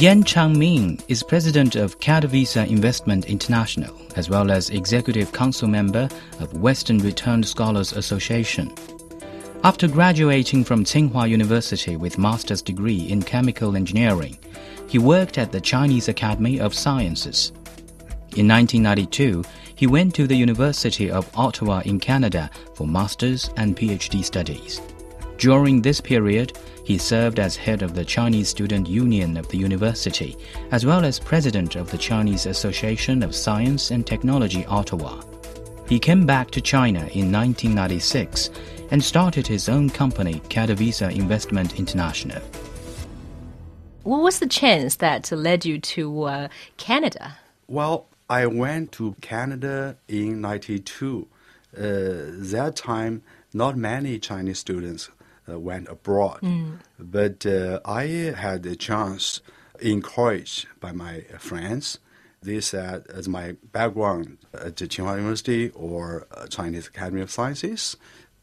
Yan Changming is president of Visa Investment International, as well as executive council member of Western Returned Scholars Association. After graduating from Tsinghua University with master's degree in chemical engineering, he worked at the Chinese Academy of Sciences. In 1992, he went to the University of Ottawa in Canada for master's and PhD studies. During this period, he served as head of the Chinese Student Union of the university, as well as president of the Chinese Association of Science and Technology Ottawa. He came back to China in 1996 and started his own company, Katowice Investment International. What was the chance that led you to uh, Canada? Well, I went to Canada in 92. Uh, that time, not many Chinese students went abroad. Mm. But uh, I had a chance, encouraged by my friends. They said, as my background at Tsinghua University or uh, Chinese Academy of Sciences,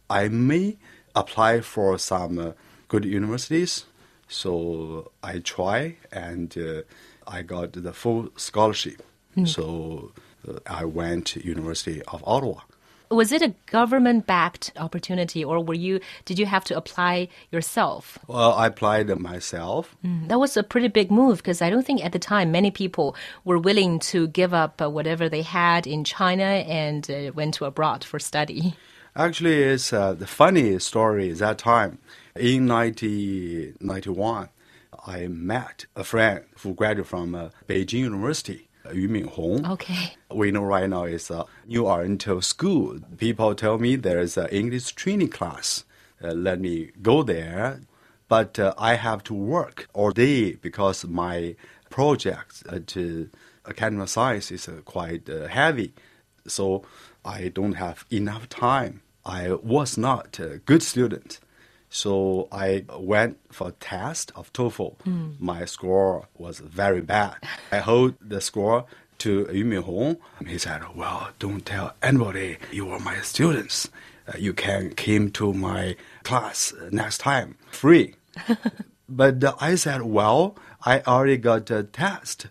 I may apply for some uh, good universities. So I try and uh, I got the full scholarship. Mm. So uh, I went to University of Ottawa was it a government backed opportunity or were you did you have to apply yourself? Well i applied myself. Mm, that was a pretty big move because i don't think at the time many people were willing to give up uh, whatever they had in china and uh, went to abroad for study. Actually it's uh, the funny story is that time in 1991 i met a friend who graduated from uh, beijing university Yu Minhong. Okay. We know right now it's a New Oriental School. People tell me there's an English training class. Uh, let me go there. But uh, I have to work all day because my project at uh, Academy of Science is uh, quite uh, heavy. So I don't have enough time. I was not a good student. So I went for a test of TOEFL. Mm. My score was very bad. I hold the score to Yu Minhong. He said, "Well, don't tell anybody you are my students. Uh, you can come to my class next time free." but uh, I said, "Well, I already got a test,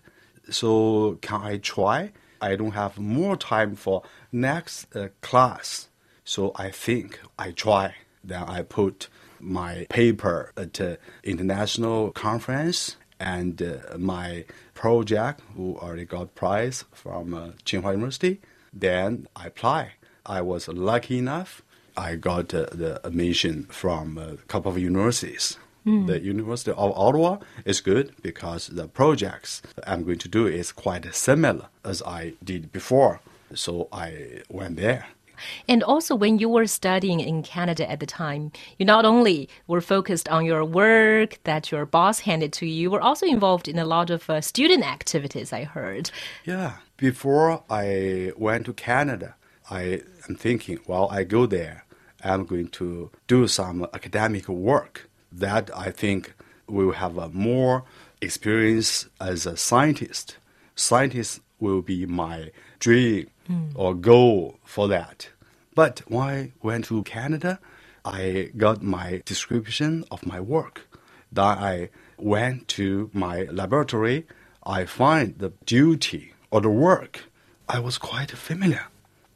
so can I try?" I don't have more time for next uh, class, so I think I try. Then I put my paper at uh, international conference and uh, my project who already got prize from uh, Tsinghua University. Then I apply. I was lucky enough. I got uh, the admission from a couple of universities. Mm. The University of Ottawa is good because the projects I'm going to do is quite similar as I did before. So I went there. And also, when you were studying in Canada at the time, you not only were focused on your work that your boss handed to you, you were also involved in a lot of uh, student activities, I heard. Yeah. Before I went to Canada, I am thinking, well, I go there, I'm going to do some academic work that I think will have a more experience as a scientist. Scientist will be my dream mm. or go for that. But when I went to Canada, I got my description of my work. Then I went to my laboratory. I find the duty or the work I was quite familiar.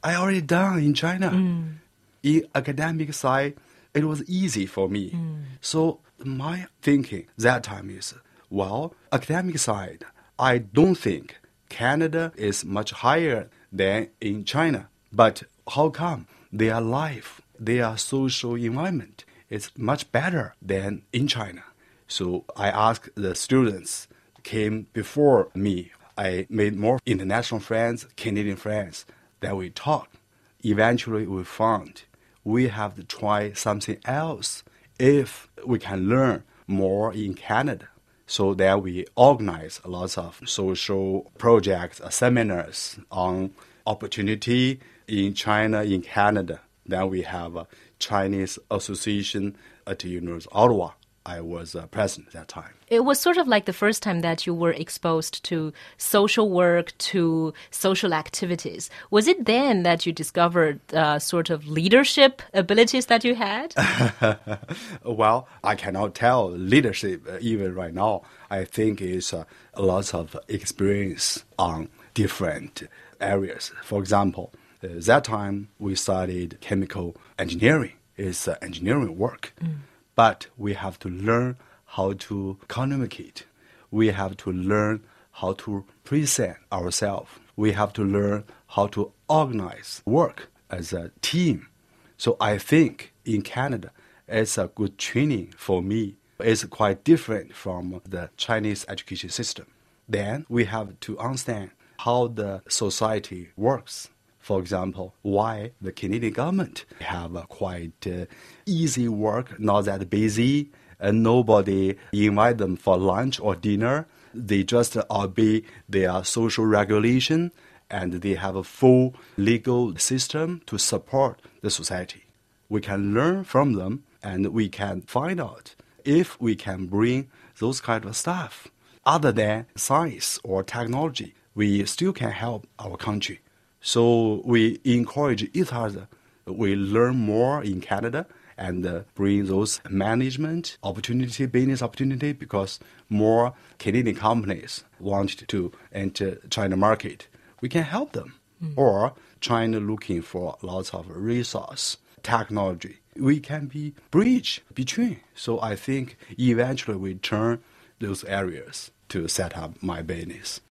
I already done in China. Mm. In academic side, it was easy for me. Mm. So my thinking that time is, well, academic side, I don't think Canada is much higher than in China. But how come their life, their social environment is much better than in China? So I asked the students came before me. I made more international friends, Canadian friends, that we talked. Eventually, we found we have to try something else if we can learn more in Canada. So there we organize lots of social projects, seminars on opportunity in China, in Canada. Then we have a Chinese Association at the University of Ottawa. I was uh, president at that time. It was sort of like the first time that you were exposed to social work, to social activities. Was it then that you discovered uh, sort of leadership abilities that you had? well, I cannot tell leadership uh, even right now. I think it's uh, a lot of experience on different areas. For example, uh, that time we studied chemical engineering. It's uh, engineering work. Mm but we have to learn how to communicate. We have to learn how to present ourselves. We have to learn how to organize work as a team. So I think in Canada, it's a good training for me. It's quite different from the Chinese education system. Then we have to understand how the society works. For example, why the Canadian government have a quite uh, easy work, not that busy, and nobody invite them for lunch or dinner. They just obey their social regulation, and they have a full legal system to support the society. We can learn from them, and we can find out if we can bring those kind of stuff other than science or technology. We still can help our country. So we encourage each other. We learn more in Canada and uh, bring those management opportunity, business opportunity, because more Canadian companies want to enter China market. We can help them. Mm. Or China looking for lots of resource, technology. We can be bridge between. So I think eventually we turn those areas to set up my business.